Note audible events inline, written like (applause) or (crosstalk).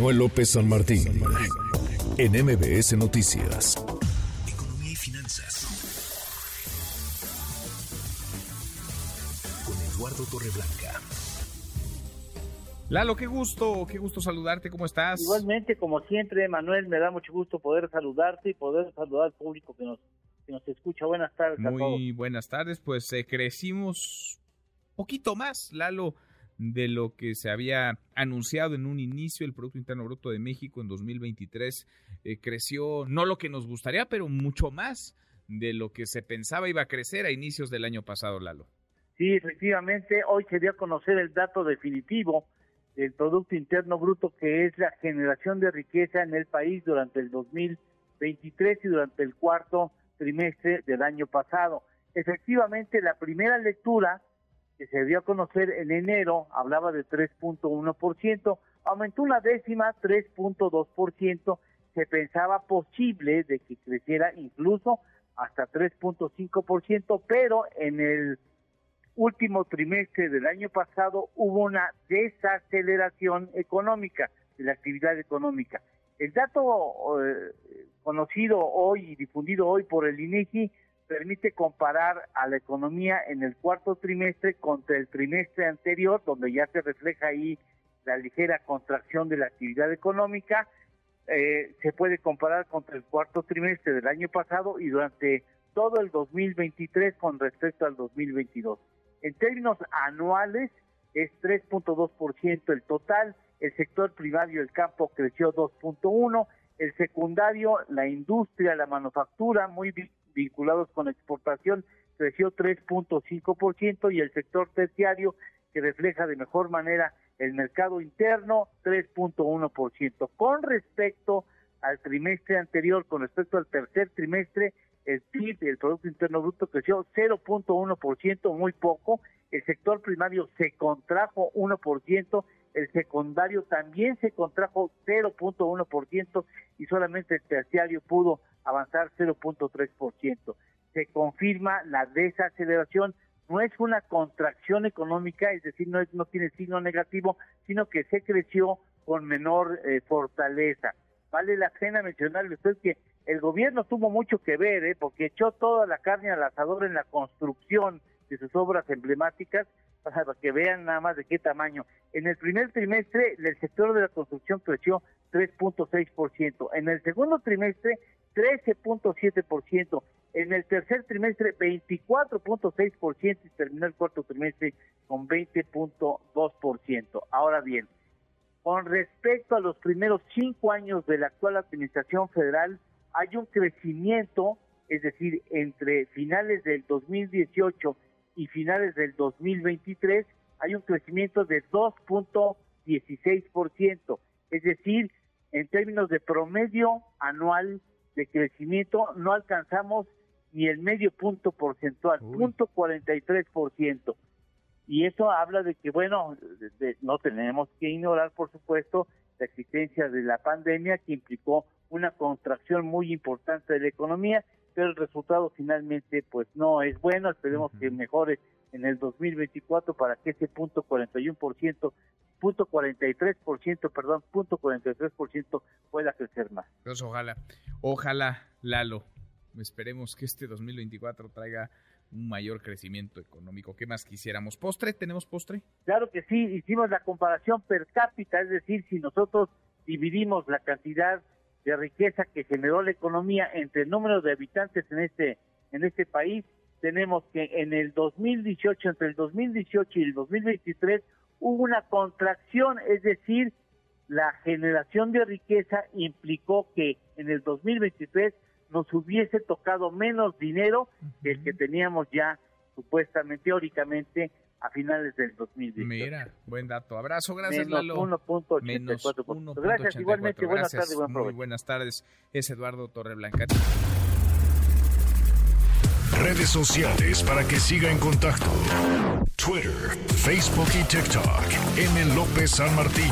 Manuel López San Martín en MBS Noticias. Economía y finanzas. Con Eduardo Torreblanca. Lalo, qué gusto, qué gusto saludarte, ¿cómo estás? Igualmente, como siempre, Manuel, me da mucho gusto poder saludarte y poder saludar al público que nos, que nos escucha. Buenas tardes Muy a todos. buenas tardes, pues eh, crecimos poquito más, Lalo, de lo que se había anunciado en un inicio. El Producto Interno Bruto de México en 2023 eh, creció no lo que nos gustaría, pero mucho más de lo que se pensaba iba a crecer a inicios del año pasado, Lalo. Sí, efectivamente, hoy se dio a conocer el dato definitivo del Producto Interno Bruto, que es la generación de riqueza en el país durante el 2023 y durante el cuarto trimestre del año pasado. Efectivamente, la primera lectura que se dio a conocer en enero hablaba de 3.1%, aumentó una décima, 3.2%, se pensaba posible de que creciera incluso hasta 3.5%, pero en el último trimestre del año pasado hubo una desaceleración económica, de la actividad económica. El dato eh, conocido hoy y difundido hoy por el INEGI permite comparar a la economía en el cuarto trimestre contra el trimestre anterior, donde ya se refleja ahí la ligera contracción de la actividad económica. Eh, se puede comparar contra el cuarto trimestre del año pasado y durante todo el 2023 con respecto al 2022. En términos anuales es 3.2% el total, el sector primario, el campo creció 2.1%, el secundario, la industria, la manufactura, muy vinculados con exportación, creció 3.5% y el sector terciario, que refleja de mejor manera el mercado interno, 3.1%. Con respecto al trimestre anterior, con respecto al tercer trimestre, el PIB, el Producto Interno Bruto, creció 0.1%, muy poco. El sector primario se contrajo 1%, el secundario también se contrajo 0.1% y solamente el terciario pudo avanzar 0.3%. Se confirma la desaceleración, no es una contracción económica, es decir, no, es, no tiene signo negativo, sino que se creció con menor eh, fortaleza. Vale la pena mencionarle usted que el gobierno tuvo mucho que ver, ¿eh? porque echó toda la carne al asador en la construcción de sus obras emblemáticas, (laughs) para que vean nada más de qué tamaño. En el primer trimestre, el sector de la construcción creció 3.6%. En el segundo trimestre, 13.7%. En el tercer trimestre, 24.6% y terminó el cuarto trimestre con 20.2%. Ahora bien, con respecto a los primeros cinco años de la actual administración federal, hay un crecimiento, es decir, entre finales del 2018 y finales del 2023, hay un crecimiento de 2.16%, es decir, en términos de promedio anual de crecimiento, no alcanzamos ni el medio punto porcentual, Uy. punto 43%. Y eso habla de que, bueno, de- de- no tenemos que ignorar, por supuesto, la existencia de la pandemia que implicó una contracción muy importante de la economía, pero el resultado finalmente pues no es bueno, esperemos que mejore en el 2024 para que ese punto 41%, punto 43%, perdón, punto 43% pueda crecer más. Pues ojalá, ojalá, Lalo, esperemos que este 2024 traiga un mayor crecimiento económico. ¿Qué más quisiéramos? ¿Postre? ¿Tenemos postre? Claro que sí, hicimos la comparación per cápita, es decir, si nosotros dividimos la cantidad de riqueza que generó la economía entre el número de habitantes en este en este país, tenemos que en el 2018, entre el 2018 y el 2023, hubo una contracción, es decir, la generación de riqueza implicó que en el 2023 nos hubiese tocado menos dinero que el que teníamos ya supuestamente, teóricamente, a finales del 2018. Mira, buen dato. Abrazo, gracias, Menos Lalo. 1.84%. Menos Gracias, 1.84. igualmente. Buenas tardes, buen Muy buenas tardes. Es Eduardo Torreblanca. Redes sociales para que siga en contacto: Twitter, Facebook y TikTok. M. López San Martín.